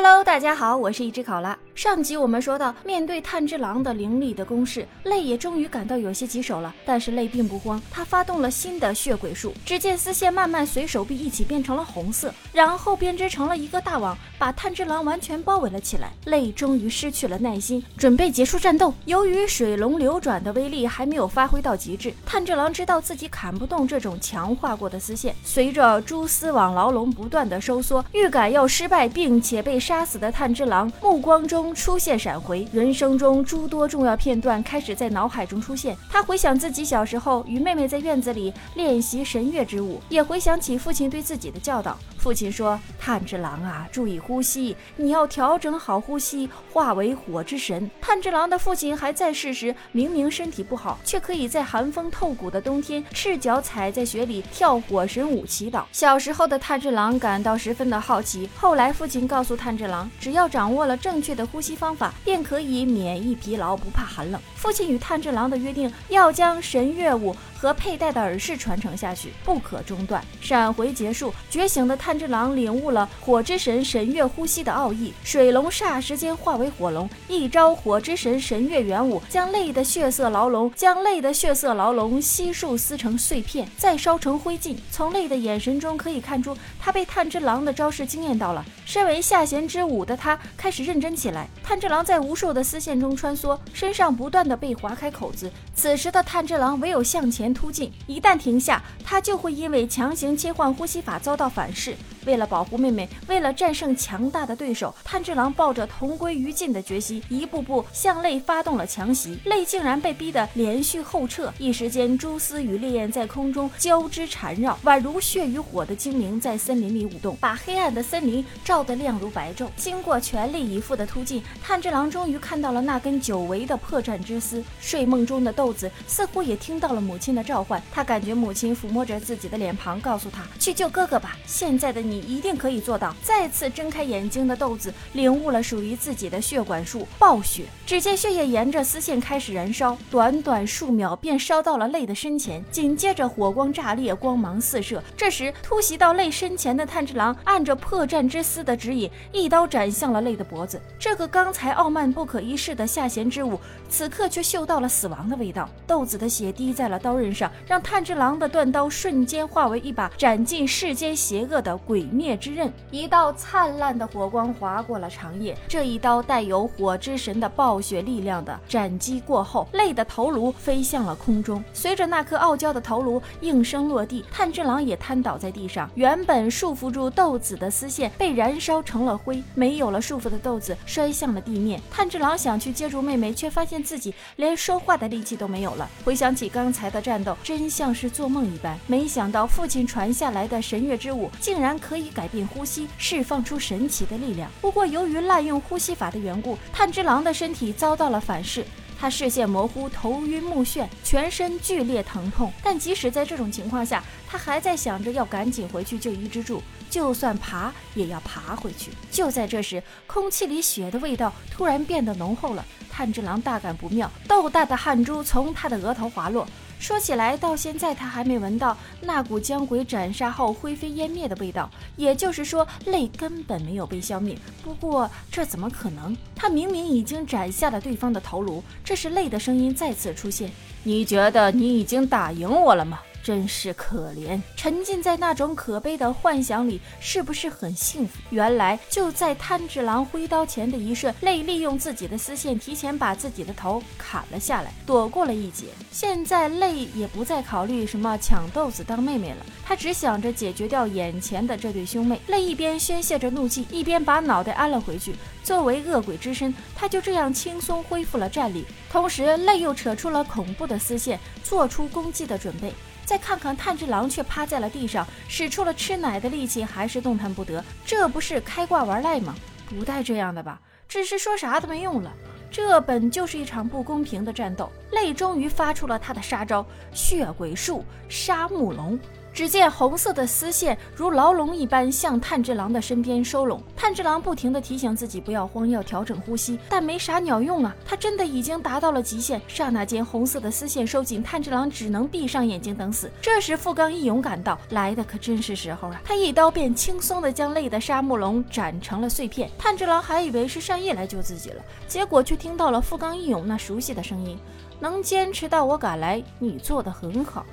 Hello，大家好，我是一只考拉。上集我们说到，面对炭治郎的凌厉的攻势，泪也终于感到有些棘手了。但是泪并不慌，他发动了新的血鬼术。只见丝线慢慢随手臂一起变成了红色，然后编织成了一个大网，把炭治郎完全包围了起来。泪终于失去了耐心，准备结束战斗。由于水龙流转的威力还没有发挥到极致，炭治郎知道自己砍不动这种强化过的丝线。随着蛛丝网牢笼不断的收缩，预感要失败并且被。杀死的炭治郎目光中出现闪回，人生中诸多重要片段开始在脑海中出现。他回想自己小时候与妹妹在院子里练习神乐之舞，也回想起父亲对自己的教导。父亲说：“炭治郎啊，注意呼吸，你要调整好呼吸，化为火之神。”炭治郎的父亲还在世时，明明身体不好，却可以在寒风透骨的冬天，赤脚踩在雪里跳火神舞祈祷。小时候的炭治郎感到十分的好奇。后来父亲告诉炭治郎，只要掌握了正确的呼吸方法，便可以免疫疲劳，不怕寒冷。父亲与炭治郎的约定，要将神乐舞。和佩戴的耳饰传承下去，不可中断。闪回结束，觉醒的炭治郎领悟了火之神神乐呼吸的奥义，水龙霎时间化为火龙，一招火之神神乐元舞，将泪的血色牢笼将泪的血色牢笼悉数撕成碎片，再烧成灰烬。从泪的眼神中可以看出，他被炭治郎的招式惊艳到了。身为下弦之舞的他开始认真起来。炭治郎在无数的丝线中穿梭，身上不断的被划开口子。此时的炭治郎唯有向前。突进，一旦停下，他就会因为强行切换呼吸法遭到反噬。为了保护妹妹，为了战胜强大的对手，炭治郎抱着同归于尽的决心，一步步向泪发动了强袭。泪竟然被逼得连续后撤，一时间蛛丝与烈焰在空中交织缠绕，宛如血与火的精灵在森林里舞动，把黑暗的森林照得亮如白昼。经过全力以赴的突进，炭治郎终于看到了那根久违的破绽之丝。睡梦中的豆子似乎也听到了母亲的召唤，他感觉母亲抚摸着自己的脸庞，告诉他去救哥哥吧。现在的你。一定可以做到！再次睁开眼睛的豆子领悟了属于自己的血管术——暴血。只见血液沿着丝线开始燃烧，短短数秒便烧到了泪的身前。紧接着火光炸裂，光芒四射。这时突袭到泪身前的炭治郎按着破绽之丝的指引，一刀斩向了泪的脖子。这个刚才傲慢不可一世的下弦之舞，此刻却嗅到了死亡的味道。豆子的血滴在了刀刃上，让炭治郎的断刀瞬间化为一把斩尽世间邪恶的鬼。灭之刃，一道灿烂的火光划过了长夜。这一刀带有火之神的暴雪力量的斩击过后，泪的头颅飞向了空中。随着那颗傲娇的头颅应声落地，炭治郎也瘫倒在地上。原本束缚住豆子的丝线被燃烧成了灰，没有了束缚的豆子摔向了地面。炭治郎想去接住妹妹，却发现自己连说话的力气都没有了。回想起刚才的战斗，真像是做梦一般。没想到父亲传下来的神月之舞，竟然可可以。改变呼吸，释放出神奇的力量。不过，由于滥用呼吸法的缘故，炭治郎的身体遭到了反噬，他视线模糊，头晕目眩，全身剧烈疼痛。但即使在这种情况下，他还在想着要赶紧回去救伊之助，就算爬也要爬回去。就在这时，空气里血的味道突然变得浓厚了。炭治郎大感不妙，豆大的汗珠从他的额头滑落。说起来，到现在他还没闻到那股将鬼斩杀后灰飞烟灭的味道。也就是说，泪根本没有被消灭。不过这怎么可能？他明明已经斩下了对方的头颅。这时，泪的声音再次出现：“你觉得你已经打赢我了吗？”真是可怜，沉浸在那种可悲的幻想里，是不是很幸福？原来就在炭治郎挥刀前的一瞬，泪利用自己的丝线提前把自己的头砍了下来，躲过了一劫。现在泪也不再考虑什么抢豆子当妹妹了，他只想着解决掉眼前的这对兄妹。泪一边宣泄着怒气，一边把脑袋安了回去。作为恶鬼之身，他就这样轻松恢复了战力，同时泪又扯出了恐怖的丝线，做出攻击的准备。再看看炭治郎，却趴在了地上，使出了吃奶的力气，还是动弹不得。这不是开挂玩赖吗？不带这样的吧？只是说啥都没用了。这本就是一场不公平的战斗。泪终于发出了他的杀招——血鬼术——杀木龙。只见红色的丝线如牢笼一般向炭治郎的身边收拢。炭治郎不停地提醒自己不要慌，要调整呼吸，但没啥鸟用啊！他真的已经达到了极限。刹那间，红色的丝线收紧，炭治郎只能闭上眼睛等死。这时，富冈义勇赶到，来的可真是时候啊！他一刀便轻松地将累的沙漠龙斩成了碎片。炭治郎还以为是善意来救自己了，结果却听到了富冈义勇那熟悉的声音：“能坚持到我赶来，你做得很好。”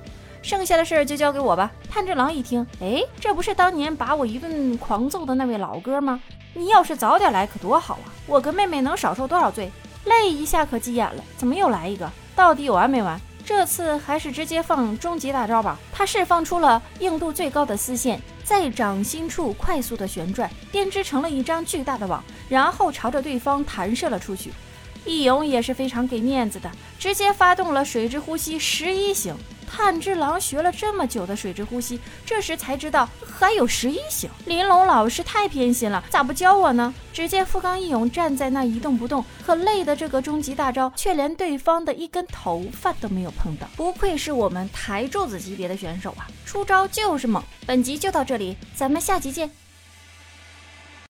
剩下的事儿就交给我吧。炭治郎一听，哎，这不是当年把我一顿狂揍的那位老哥吗？你要是早点来可多好啊！我跟妹妹能少受多少罪？泪一下可急眼了，怎么又来一个？到底有完没完？这次还是直接放终极大招吧。他释放出了硬度最高的丝线，在掌心处快速的旋转，编织成了一张巨大的网，然后朝着对方弹射了出去。义勇也是非常给面子的，直接发动了水之呼吸十一型。炭治郎学了这么久的水之呼吸，这时才知道还有十一型。玲珑老师太偏心了，咋不教我呢？只见富冈义勇站在那一动不动，可累的这个终极大招却连对方的一根头发都没有碰到，不愧是我们台柱子级别的选手啊！出招就是猛。本集就到这里，咱们下集见。